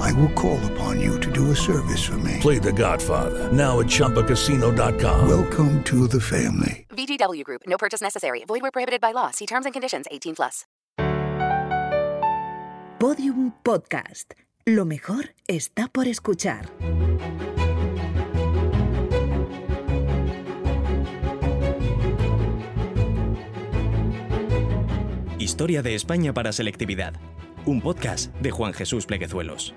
I will call upon you to do a service for me. Play The Godfather now at ChumbaCasino.com. Welcome to the family. VGW Group. No purchase necessary. Void where prohibited by law. See terms and conditions. 18 plus. Podium Podcast. Lo mejor está por escuchar. Historia de España para selectividad. Un podcast de Juan Jesús Pleguezuelos.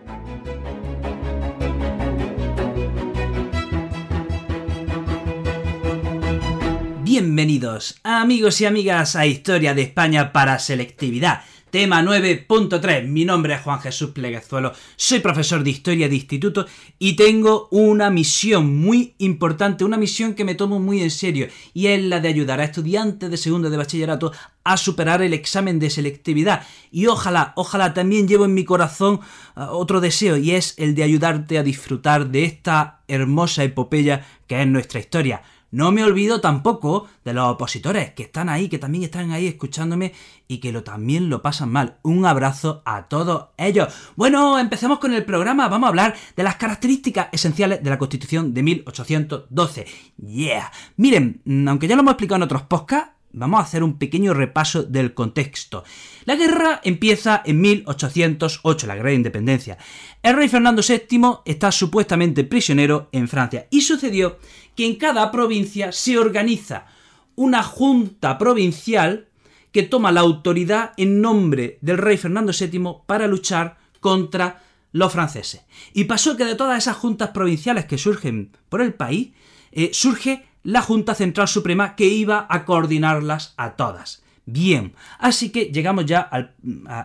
Bienvenidos, amigos y amigas, a Historia de España para selectividad. Tema 9.3. Mi nombre es Juan Jesús Pleguezuelo, soy profesor de Historia de Instituto y tengo una misión muy importante, una misión que me tomo muy en serio y es la de ayudar a estudiantes de segundo de bachillerato a superar el examen de selectividad. Y ojalá, ojalá también llevo en mi corazón uh, otro deseo y es el de ayudarte a disfrutar de esta hermosa epopeya que es nuestra historia. No me olvido tampoco de los opositores que están ahí, que también están ahí escuchándome y que lo, también lo pasan mal. Un abrazo a todos ellos. Bueno, empecemos con el programa. Vamos a hablar de las características esenciales de la Constitución de 1812. Yeah. Miren, aunque ya lo hemos explicado en otros podcasts, vamos a hacer un pequeño repaso del contexto. La guerra empieza en 1808, la guerra de independencia. El rey Fernando VII está supuestamente prisionero en Francia y sucedió que en cada provincia se organiza una junta provincial que toma la autoridad en nombre del rey Fernando VII para luchar contra los franceses. Y pasó que de todas esas juntas provinciales que surgen por el país, eh, surge la Junta Central Suprema que iba a coordinarlas a todas. Bien, así que llegamos ya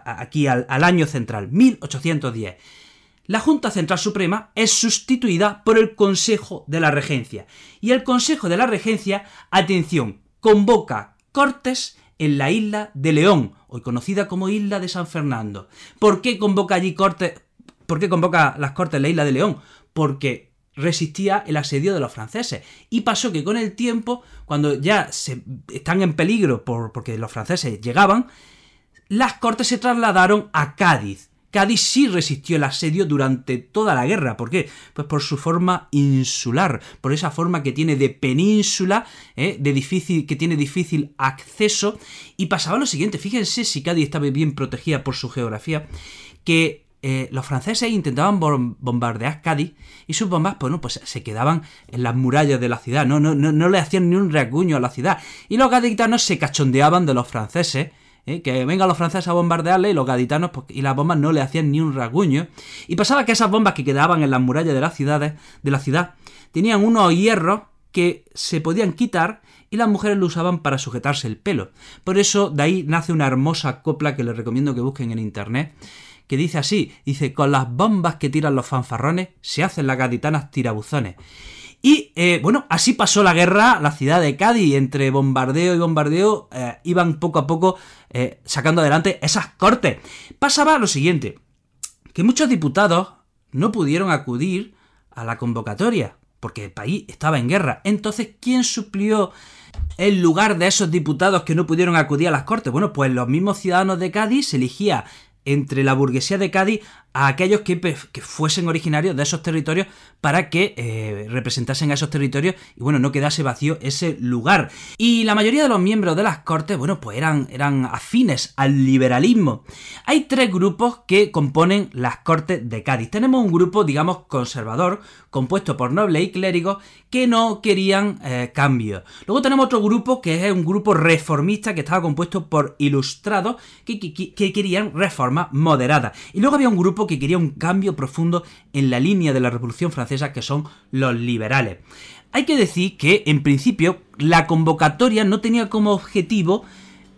aquí al, año central, 1810 la Junta Central Suprema es sustituida por el Consejo de la Regencia. Y el Consejo de la Regencia, atención, convoca Cortes en la isla de León, hoy conocida como isla de San Fernando. ¿Por qué convoca allí Cortes? ¿Por qué convoca las Cortes en la isla de León? Porque resistía el asedio de los franceses. Y pasó que con el tiempo, cuando ya se, están en peligro por, porque los franceses llegaban, las Cortes se trasladaron a Cádiz. Cádiz sí resistió el asedio durante toda la guerra. ¿Por qué? Pues por su forma insular, por esa forma que tiene de península, ¿eh? de difícil, que tiene difícil acceso. Y pasaba lo siguiente, fíjense si Cádiz estaba bien protegida por su geografía, que eh, los franceses intentaban bombardear Cádiz y sus bombas, bueno, pues se quedaban en las murallas de la ciudad, no, no, no, no le hacían ni un rasguño a la ciudad. Y los gaditanos se cachondeaban de los franceses ¿eh? que vengan los franceses a bombardearle y los gaditanos pues, y las bombas no le hacían ni un rasguño. Y pasaba que esas bombas que quedaban en las murallas de las ciudades, de la ciudad, tenían unos hierros que se podían quitar y las mujeres lo usaban para sujetarse el pelo. Por eso de ahí nace una hermosa copla que les recomiendo que busquen en internet, que dice así, dice, con las bombas que tiran los fanfarrones se hacen las gaditanas tirabuzones. Y eh, bueno, así pasó la guerra, la ciudad de Cádiz, entre bombardeo y bombardeo, eh, iban poco a poco eh, sacando adelante esas cortes. Pasaba lo siguiente, que muchos diputados no pudieron acudir a la convocatoria, porque el país estaba en guerra. Entonces, ¿quién suplió el lugar de esos diputados que no pudieron acudir a las cortes? Bueno, pues los mismos ciudadanos de Cádiz se elegía entre la burguesía de Cádiz a aquellos que, fuesen originarios de esos territorios para que eh, representasen a esos territorios y bueno, no quedase vacío ese lugar. Y la mayoría de los miembros de las Cortes, bueno, pues eran, eran afines al liberalismo. Hay tres grupos que componen las Cortes de Cádiz. Tenemos un grupo, digamos, conservador, compuesto por nobles y clérigos que no querían eh, cambio. Luego tenemos otro grupo que es un grupo reformista que estaba compuesto por ilustrados que, que querían moderadas. Y luego había un grupo que quería un cambio profundo en la línea de la Revolución Francesa, que son los liberales. Hay que decir que, en principio, la convocatoria no tenía como objetivo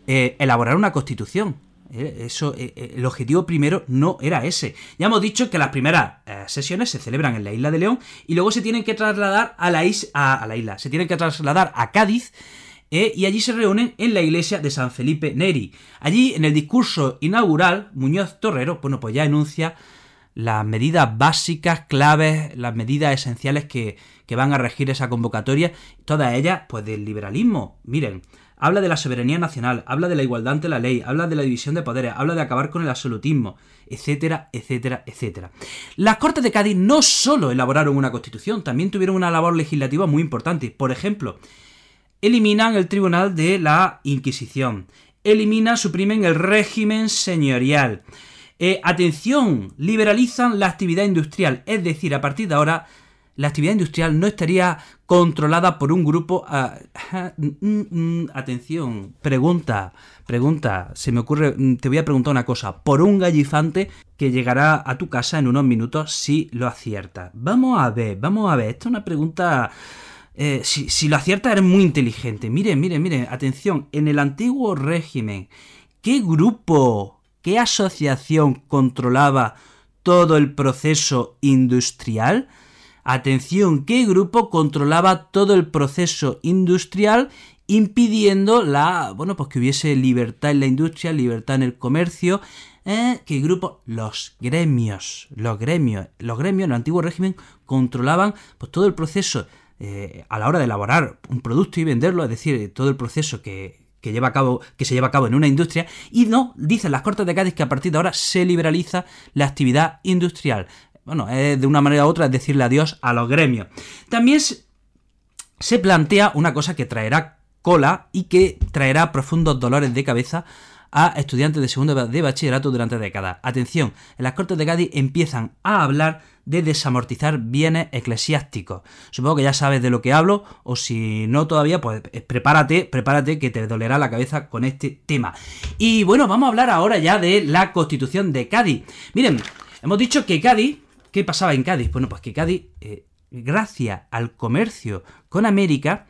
eh, elaborar una constitución. Eh, eso, eh, el objetivo primero no era ese. Ya hemos dicho que las primeras sesiones se celebran en la isla de León y luego se tienen que trasladar a la, a la isla, se tienen que trasladar a Cádiz eh, y allí se reúnen en la iglesia de San Felipe Neri. Allí, en el discurso inaugural, Muñoz Torrero, bueno, pues ya enuncia las medidas básicas, claves, las medidas esenciales que, que van a regir esa convocatoria, todas ellas, pues del liberalismo. Miren, habla de la soberanía nacional, habla de la igualdad ante la ley, habla de la división de poderes, habla de acabar con el absolutismo, etcétera, etcétera, etcétera. Las Cortes de Cádiz no solo elaboraron una constitución, también tuvieron una labor legislativa muy importante. Por ejemplo, eliminan el Tribunal de la Inquisición, eliminan, suprimen el régimen señorial. Eh, atención, liberalizan la actividad industrial, es decir, a partir de ahora la actividad industrial no estaría controlada por un grupo... Ah, mm, mm, atención, pregunta, pregunta, se me ocurre, mm, te voy a preguntar una cosa, por un gallifante que llegará a tu casa en unos minutos si lo aciertas. Vamos a ver, vamos a ver, esta es una pregunta... Eh, si, lo aciertas eres muy inteligente. Miren, miren, miren, atención, en el antiguo régimen, ¿qué grupo, qué asociación controlaba todo el proceso industrial? Atención, ¿qué grupo controlaba todo el proceso industrial impidiendo la, bueno, pues que hubiese libertad en la industria, libertad en el comercio? ¿Eh? ¿Qué grupo? Los gremios. Los gremios. Los gremios en el antiguo régimen controlaban pues, todo el proceso eh, a la hora de elaborar un producto y venderlo, es decir, todo el proceso que, lleva a cabo, que se lleva a cabo en una industria, y no, dicen las Cortes de Cádiz que a partir de ahora se liberaliza la actividad industrial bueno, de una manera u otra es decirle adiós a los gremios. También se plantea una cosa que traerá cola y que traerá profundos dolores de cabeza a estudiantes de segundo de bachillerato durante décadas. Atención, en las Cortes de Cádiz empiezan a hablar de desamortizar bienes eclesiásticos. Supongo que ya sabes de lo que hablo, o si no todavía, pues eh, prepárate, prepárate que te dolerá la cabeza con este tema. Y bueno, vamos a hablar ahora ya de la Constitución de Cádiz. Miren, hemos dicho que Cádiz ¿Qué pasaba en Cádiz? Bueno, pues que Cádiz, eh, gracias al comercio con América,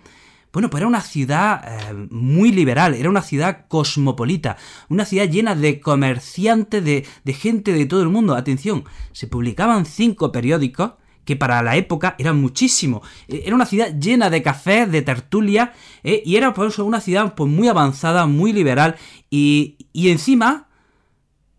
bueno, pues era una ciudad eh, muy liberal, era una ciudad cosmopolita, una ciudad llena de comerciantes, de, gente de todo el mundo. Atención, se publicaban cinco periódicos que para la época eran muchísimo. Eh, era una ciudad llena de cafés, de tertulia, y era por eso una ciudad pues, muy avanzada, muy liberal, y, y encima,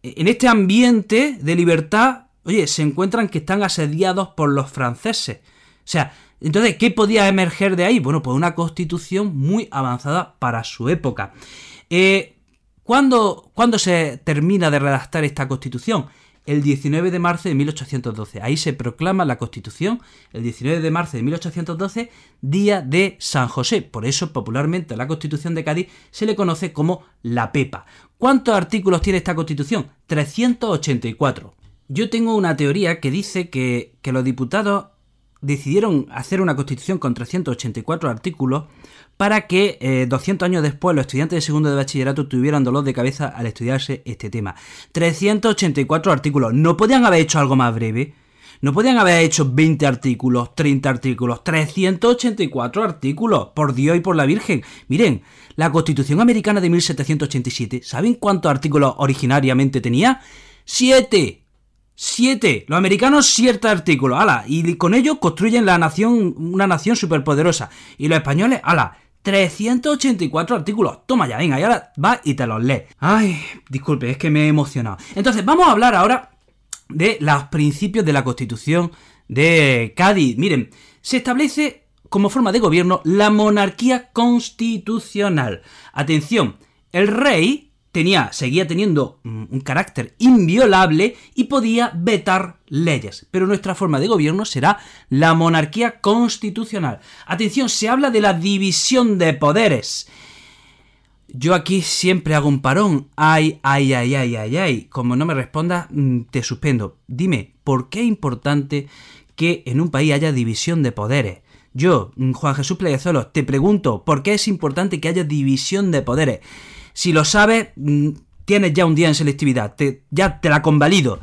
en este ambiente de libertad, oye, se encuentran que están asediados por los franceses. O sea, entonces, ¿qué podía emerger de ahí? Bueno, pues una constitución muy avanzada para su época. Eh, ¿cuándo, ¿Cuándo se termina de redactar esta constitución? el 19 de marzo de 1812. Ahí se proclama la Constitución, el 19 de marzo de 1812, Día de San José. Por eso, popularmente, la Constitución de Cádiz se le conoce como la Pepa. ¿Cuántos artículos tiene esta Constitución? 384. Yo tengo una teoría que dice que, los diputados decidieron hacer una constitución con 384 artículos para que 200 eh, años después los estudiantes de segundo de bachillerato tuvieran dolor de cabeza al estudiarse este tema. 384 artículos. ¿No podían haber hecho algo más breve? ¿No podían haber hecho 20 artículos, 30 artículos, 384 artículos? Por Dios y por la Virgen. Miren, la Constitución Americana de 1787, ¿saben cuántos artículos originariamente tenía? ¡Siete! Siete. Los americanos siete artículos. Ala. Y con ello construyen la nación, una nación superpoderosa. Y los españoles, ala. 384 artículos. Toma ya, venga, y ahora va y te los lee. Ay, disculpe, es que me he emocionado. Entonces, vamos a hablar ahora de los principios de la Constitución de Cádiz. Miren, se establece como forma de gobierno la monarquía constitucional. Atención, el rey tenía, seguía teniendo mm, un carácter inviolable y podía vetar leyes. Pero nuestra forma de gobierno será la monarquía constitucional. Atención, se habla de la división de poderes. Yo aquí siempre hago un parón. Ay, ay, ay, ay, ay, ay. Como no me respondas, mm, te suspendo. Dime, ¿por qué es importante que en un país haya división de poderes? Yo, mm, Juan Jesús Pleguezuelos, te pregunto, ¿por qué es importante que haya división de poderes? Si lo sabes, mm, tienes ya un día en selectividad, ya te la convalido.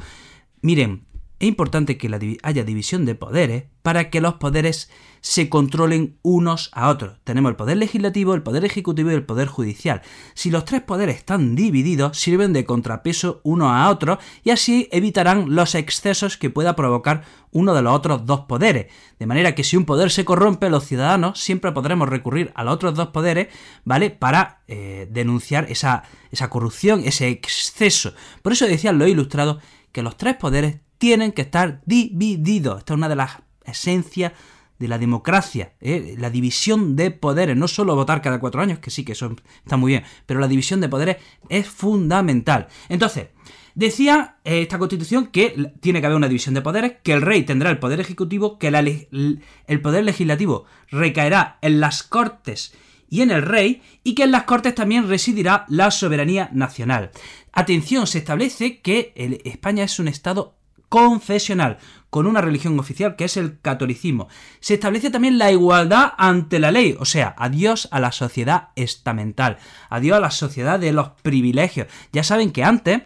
Miren, es importante que haya división de poderes para que los poderes se controlen unos a otros. Tenemos el poder legislativo, el poder ejecutivo y el poder judicial. Si los tres poderes están divididos, sirven de contrapeso uno a otro y así evitarán los excesos que pueda provocar uno de los otros dos poderes. De manera que si un poder se corrompe, los ciudadanos siempre podremos recurrir a los otros dos poderes, ¿vale? Para eh, denunciar esa, esa corrupción, ese exceso. Por eso decían los ilustrados que los tres poderes tienen que estar divididos. Esta es una de las esencias de la democracia, ¿eh? la división de poderes, no solo votar cada cuatro años, que sí que eso está muy bien, pero la división de poderes es fundamental. Entonces, decía eh, esta constitución que tiene que haber una división de poderes, que el rey tendrá el poder ejecutivo, que el poder legislativo recaerá en las cortes y en el rey, y que en las cortes también residirá la soberanía nacional. Atención, se establece que España es un Estado confesional, con una religión oficial que es el catolicismo. Se establece también la igualdad ante la ley, o sea, adiós a la sociedad estamental, adiós a la sociedad de los privilegios. Ya saben que antes,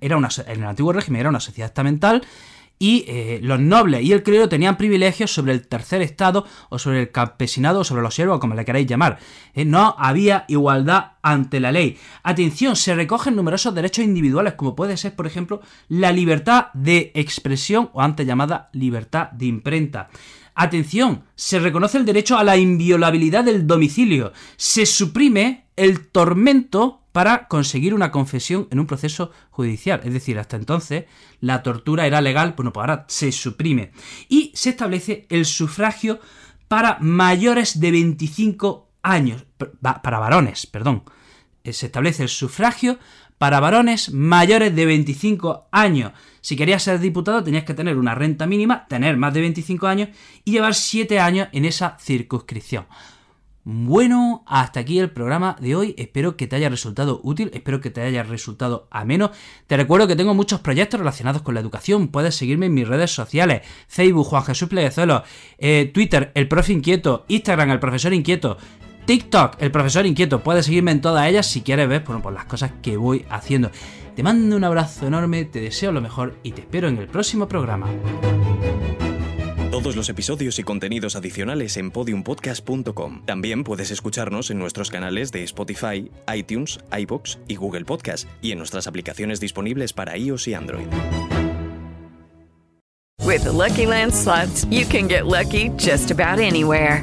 era una, en el antiguo régimen era una sociedad estamental, y eh, los nobles y el clero tenían privilegios sobre el tercer estado o sobre el campesinado o sobre los siervos, como le queráis llamar. Eh, no había igualdad ante la ley. Atención, se recogen numerosos derechos individuales, como puede ser, por ejemplo, la libertad de expresión o antes llamada libertad de imprenta. Atención, se reconoce el derecho a la inviolabilidad del domicilio. Se suprime el tormento para conseguir una confesión en un proceso judicial. Es decir, hasta entonces la tortura era legal, bueno, pues ahora se suprime. Y se establece el sufragio para mayores de 25 años, para varones, perdón. Eh, se establece el sufragio para varones mayores de 25 años. Si querías ser diputado tenías que tener una renta mínima, tener más de 25 años y llevar 7 años en esa circunscripción. Bueno, hasta aquí el programa de hoy. Espero que te haya resultado útil, espero que te haya resultado ameno. Te recuerdo que tengo muchos proyectos relacionados con la educación. Puedes seguirme en mis redes sociales: Facebook, Juan Jesús Pleguezuelo, eh, Twitter, El Profe Inquieto, Instagram, El Profesor Inquieto. TikTok, el profesor inquieto. Puedes seguirme en todas ellas si quieres ver por las cosas que voy haciendo. Te mando un abrazo enorme, te deseo lo mejor y te espero en el próximo programa. Todos los episodios y contenidos adicionales en podiumpodcast.com. También puedes escucharnos en nuestros canales de Spotify, iTunes, iBox y Google Podcast y en nuestras aplicaciones disponibles para iOS y Android. With Lucky Land slots, you can get lucky just about anywhere.